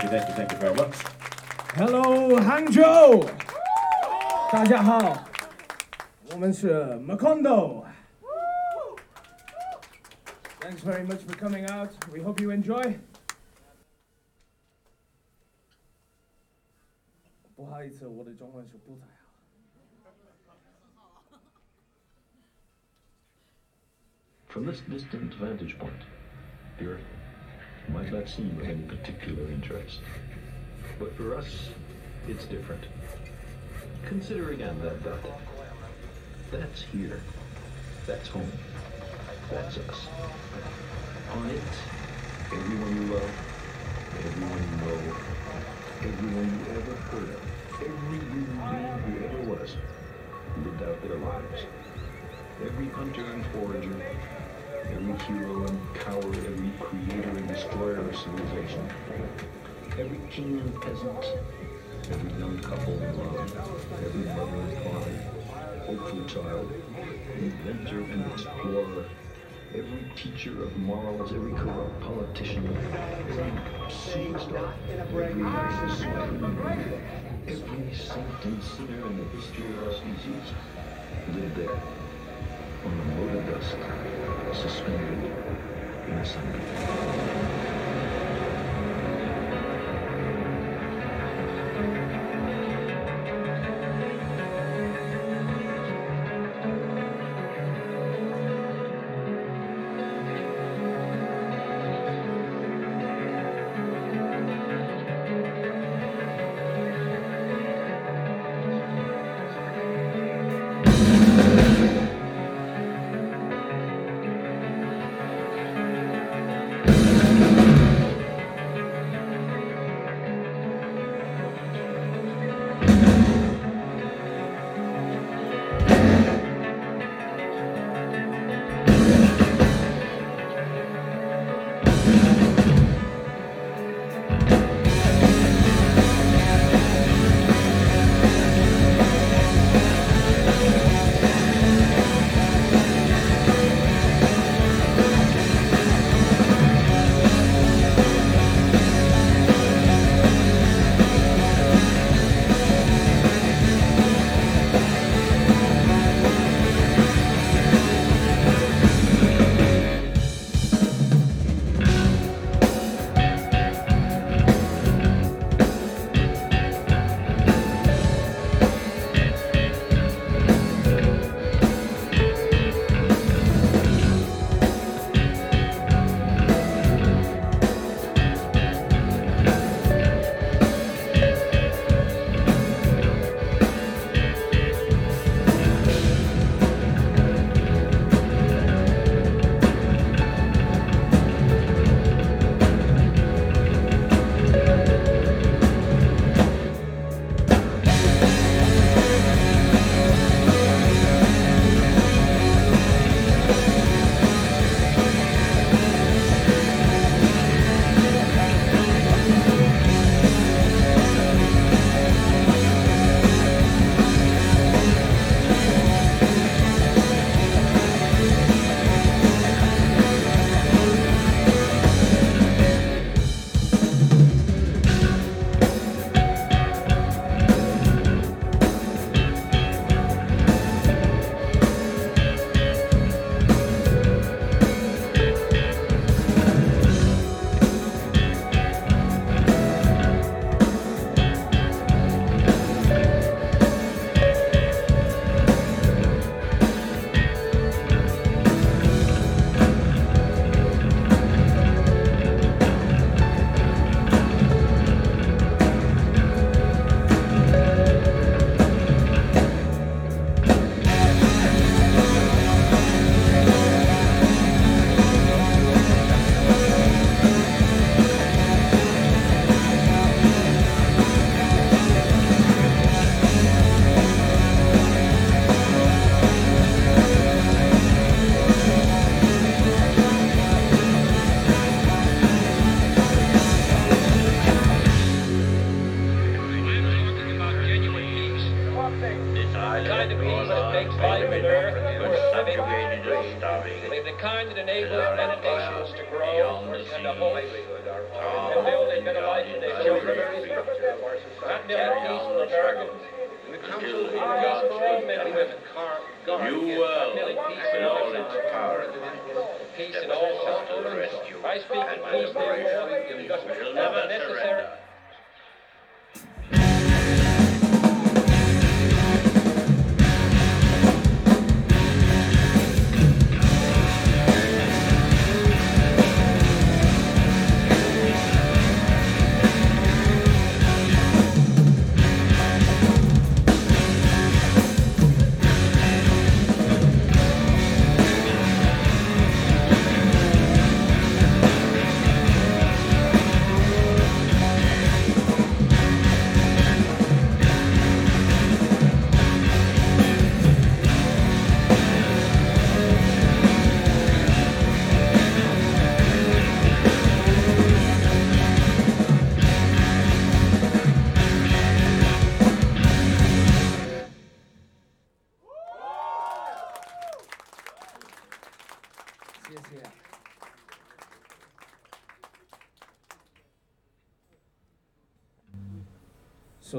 Thank you, thank you, thank you very much. Hello Hangzhou，大家好，我们是 Macondo。Thanks very much for coming out. We hope you enjoy. 不好意思，我的中文是不太好。 From this distant vantage point, the Earth might not seem of any particular interest. But for us, it's different. Consider again that dot. That's here. That's home. That's us. On it, everyone you love, everyone you know, everyone you ever heard of, every human being who ever was, lived out their lives. Every hunter and forager, every hero and coward, every creator and destroyer of civilization, every king and peasant, every young couple in love, every mother and father, hopeful child, inventor and explorer, every teacher of morals, every corrupt politician, every superstar, every leader, every saint and sinner in the history of our species lived there on the mote of dust, suspended in a sunbeam.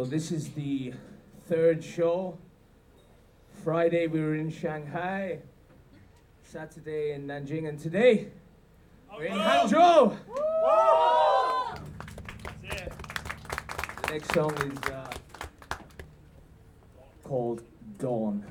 So this is the third show. Friday we were in Shanghai. Saturday in Nanjing, and today we're in Hangzhou. The next song is uh, called Dawn.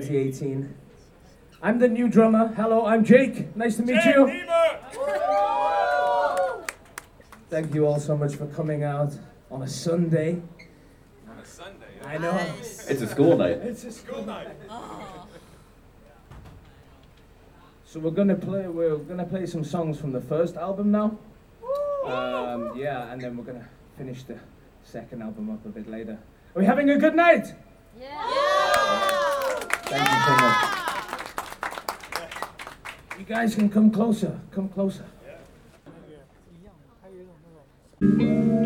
2018. I'm the new drummer. Hello, I'm Jake. Nice to meet you. Thank you all so much for coming out on a Sunday. On a Sunday. I know. It's a school night. It's a school night. So we're gonna play. We're gonna play some songs from the first album now. Um, yeah, and then we're gonna finish the second album up a bit later. Are we having a good night? Thank you so much. You guys can come closer. Come closer. Yeah.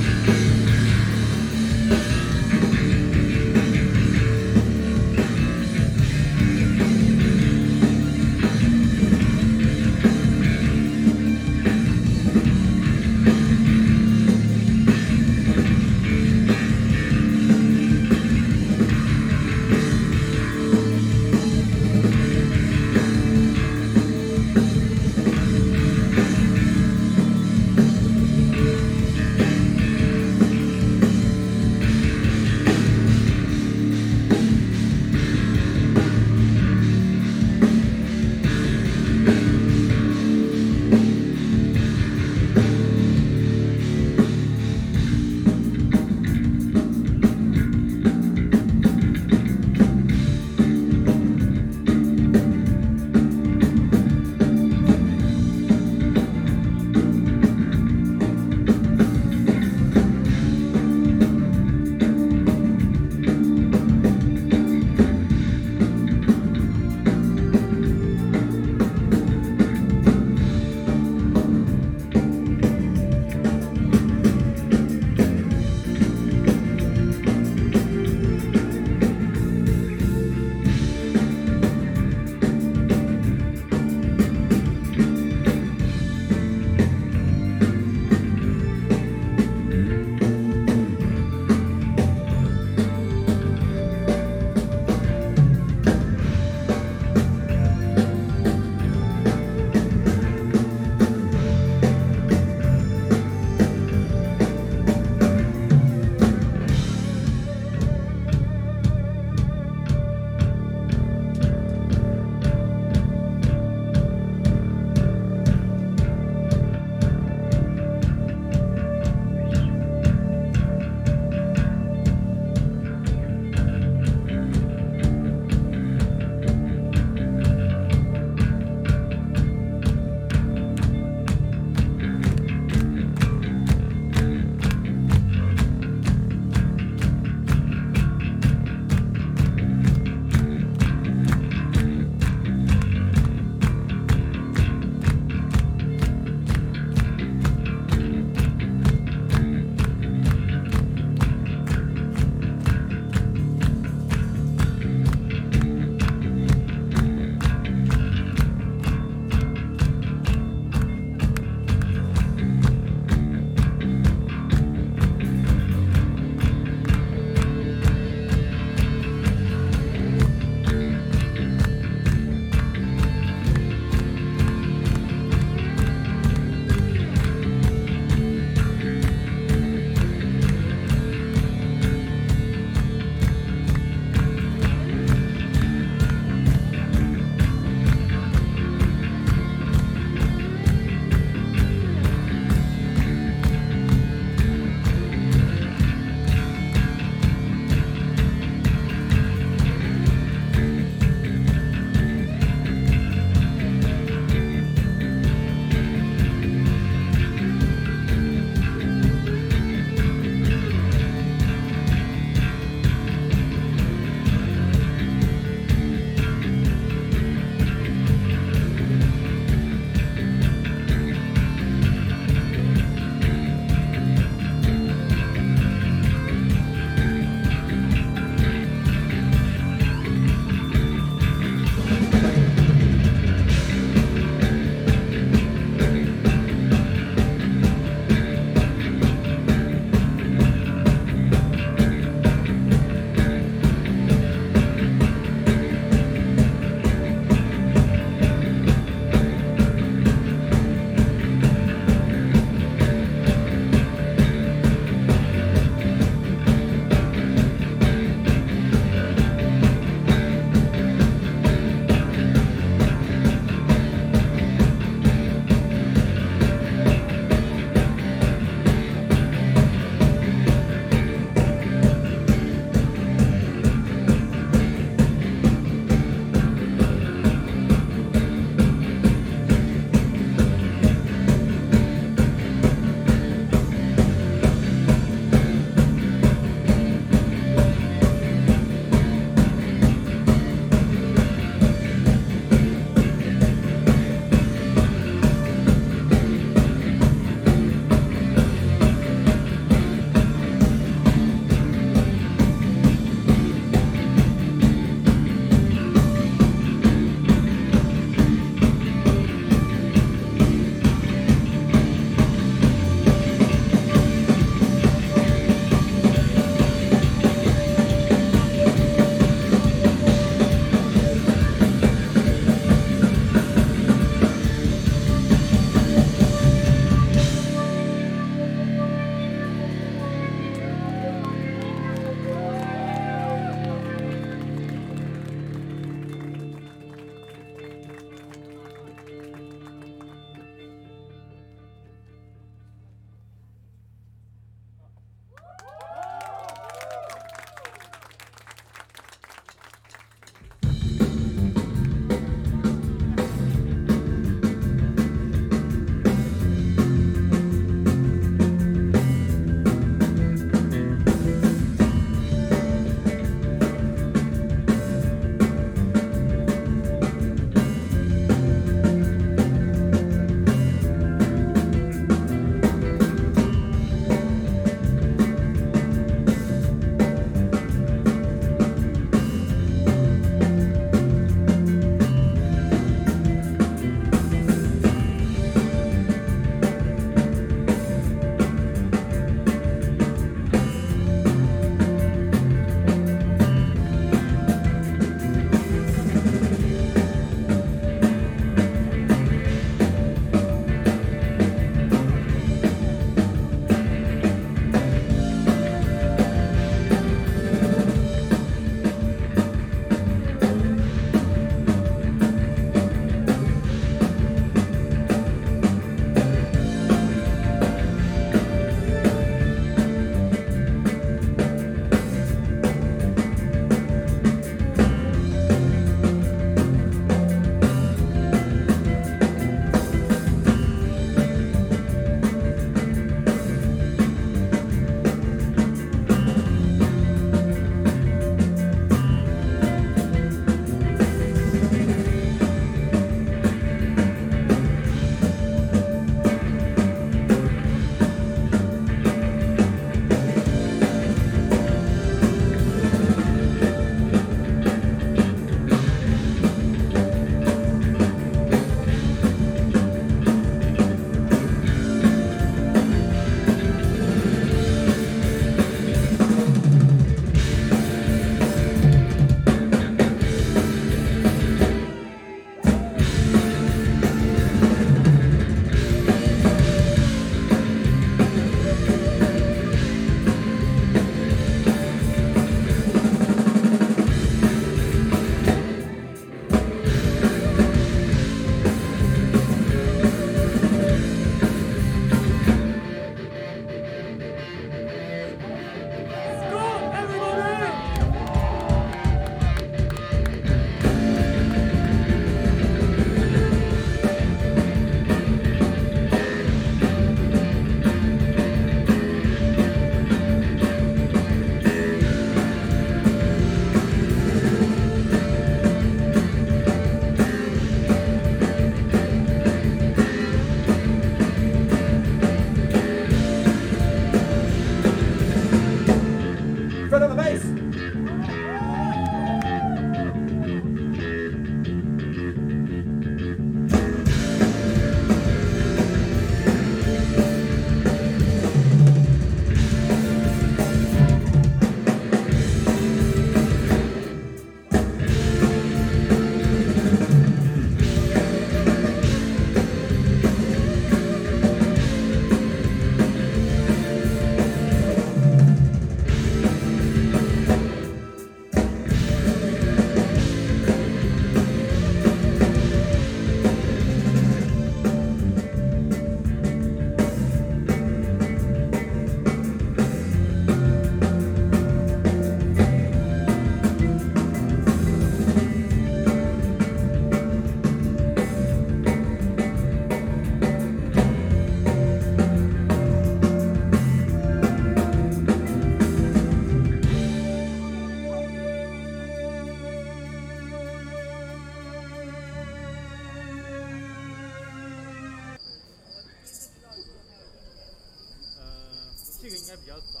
应该比较早，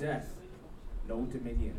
Death, no dominion.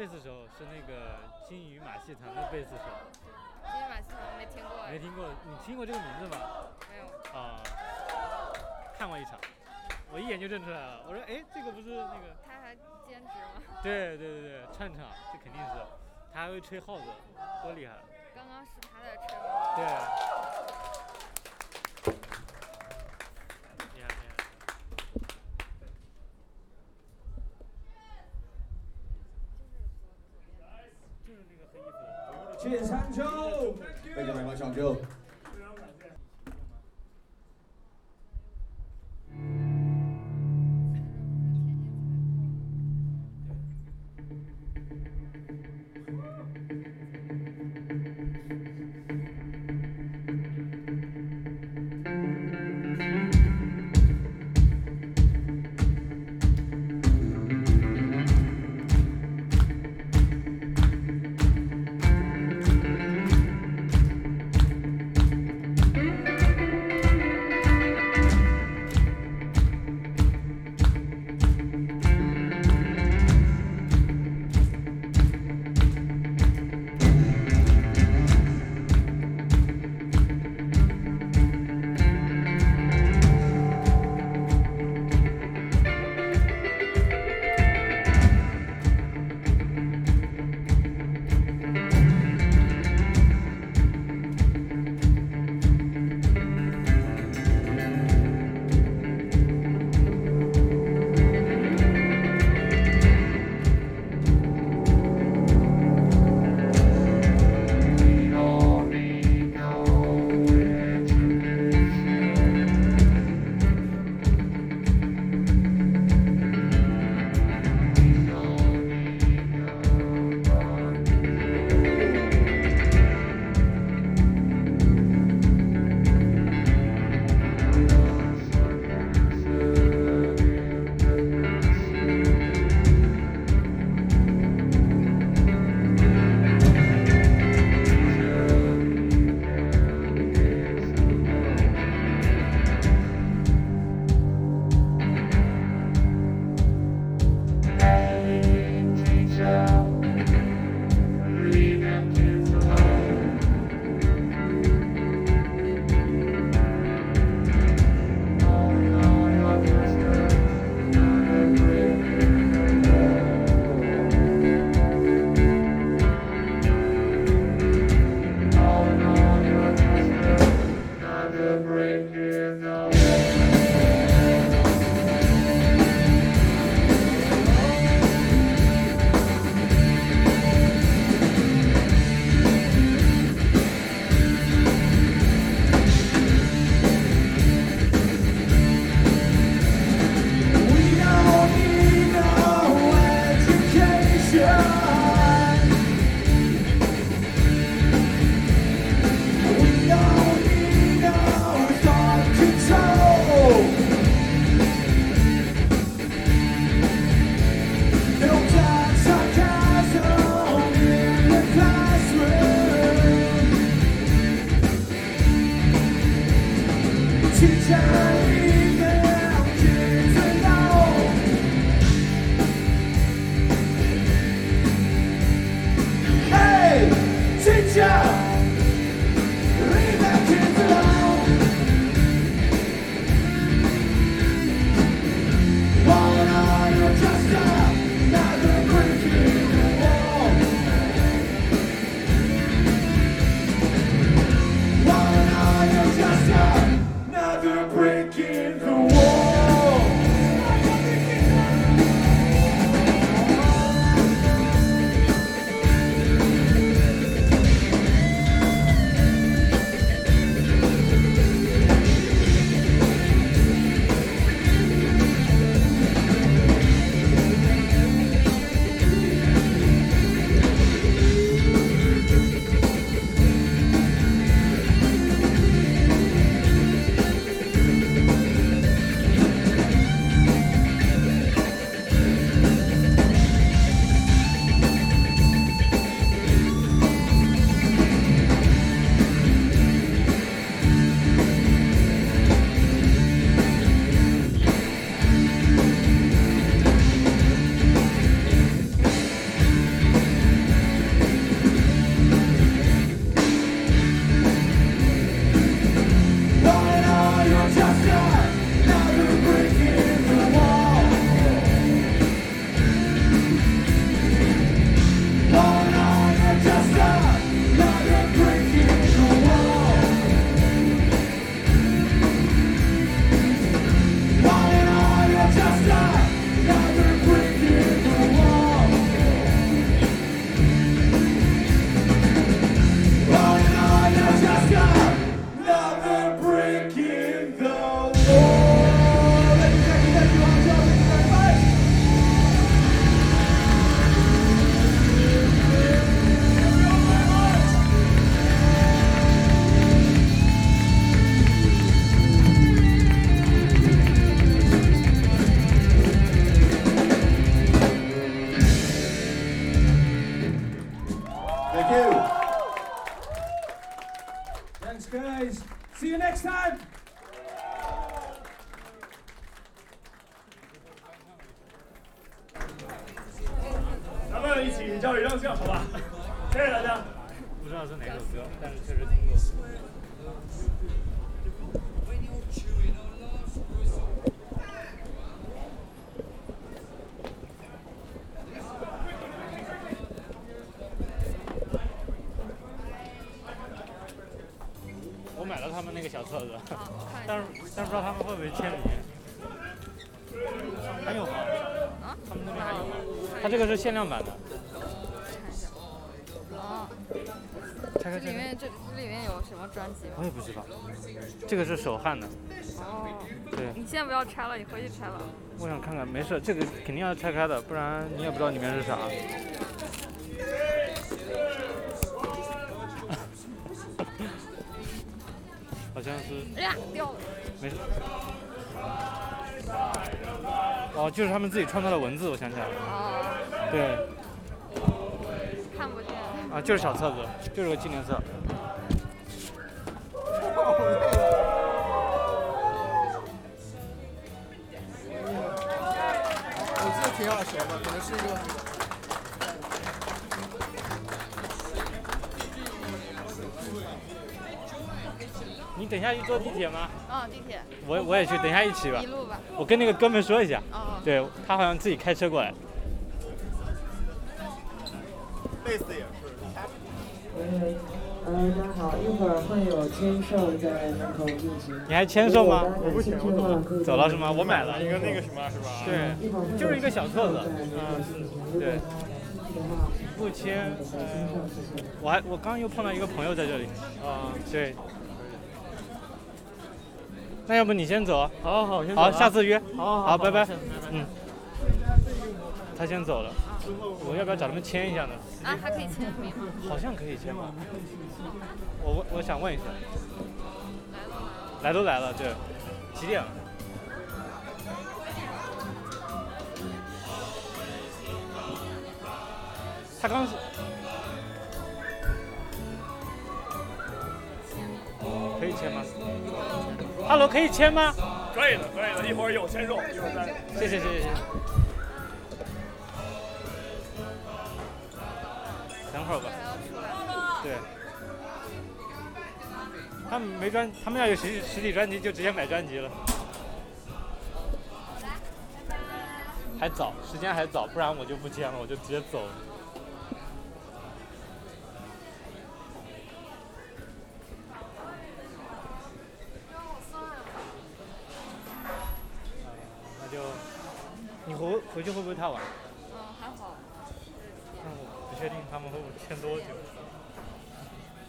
贝斯手是那个金鱼马戏团的贝斯手，金鱼马戏团没听过，没听过？你听过这个名字吗？没有。啊，看过一场，我一眼就认出来了。我说，哎，这个不是那个？他还兼职吗？对对对对，串场，这肯定是。他还会吹号子，多厉害！刚刚是他在吹吗？对。Cheers, Anjo! Thank you. Thank you very much, Anjo. 限量版的。哦。这里面这这里面有什么专辑吗？我也不知道，这个是手焊的。哦。对。你先不要拆了，你回去拆了。我想看看，没事，这个肯定要拆开的，不然你也不知道里面是啥。好像是。哎呀，掉了。没事。哦，就是他们自己创造的文字，我想起来了。哦。对。看不见。啊，就是小册子，就是个纪念册。我记得挺耳熟的，可能是一个。你等一下去坐地铁吗？嗯，地铁。我我也去，等一下一起吧。一路吧。我跟那个哥们说一下。哦。对他好像自己开车过来。类似也是。喂，呃，大家好，一会儿会有签售在门口进行。你还签售吗？我不签，我走了。走了是吗？我买了一个那个什么，是吧？对，就是一个小册子。嗯，对。不签，呃，我还我刚又碰到一个朋友在这里。啊，对。那要不你先走？好好好，好，下次约。好好，拜拜。嗯。他先走了，我要不要找他们签一下呢？啊，还可以签名吗？好像可以签吧。我我我想问一下。来都来了，对。几点了？他刚是。可以签吗？Hello，可以签吗？可以的，可以的，一会儿有签售，一会儿再。谢谢谢谢谢谢。等会儿吧。对。他们没专，他们要有实实体专辑就直接买专辑了。还早，时间还早，不然我就不签了，我就直接走了。就，你回回去会不会太晚？嗯，还好。那我不确定他们会不会签多久。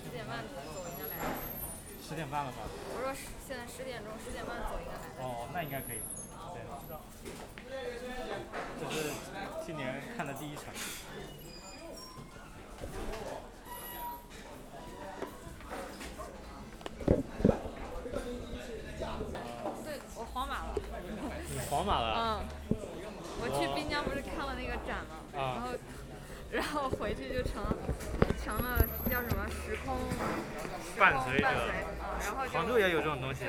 十点半走应该来。十点半了吧？我说现在十点钟，十点半走应该来。哦，那应该可以。对。这是今年看的第一场。对，我皇马了。你皇马了？嗯。我去滨江不是看了那个展吗？啊。然后，然后回去就成成了叫什么时空伴随着。伴随。然后。杭州也有这种东西。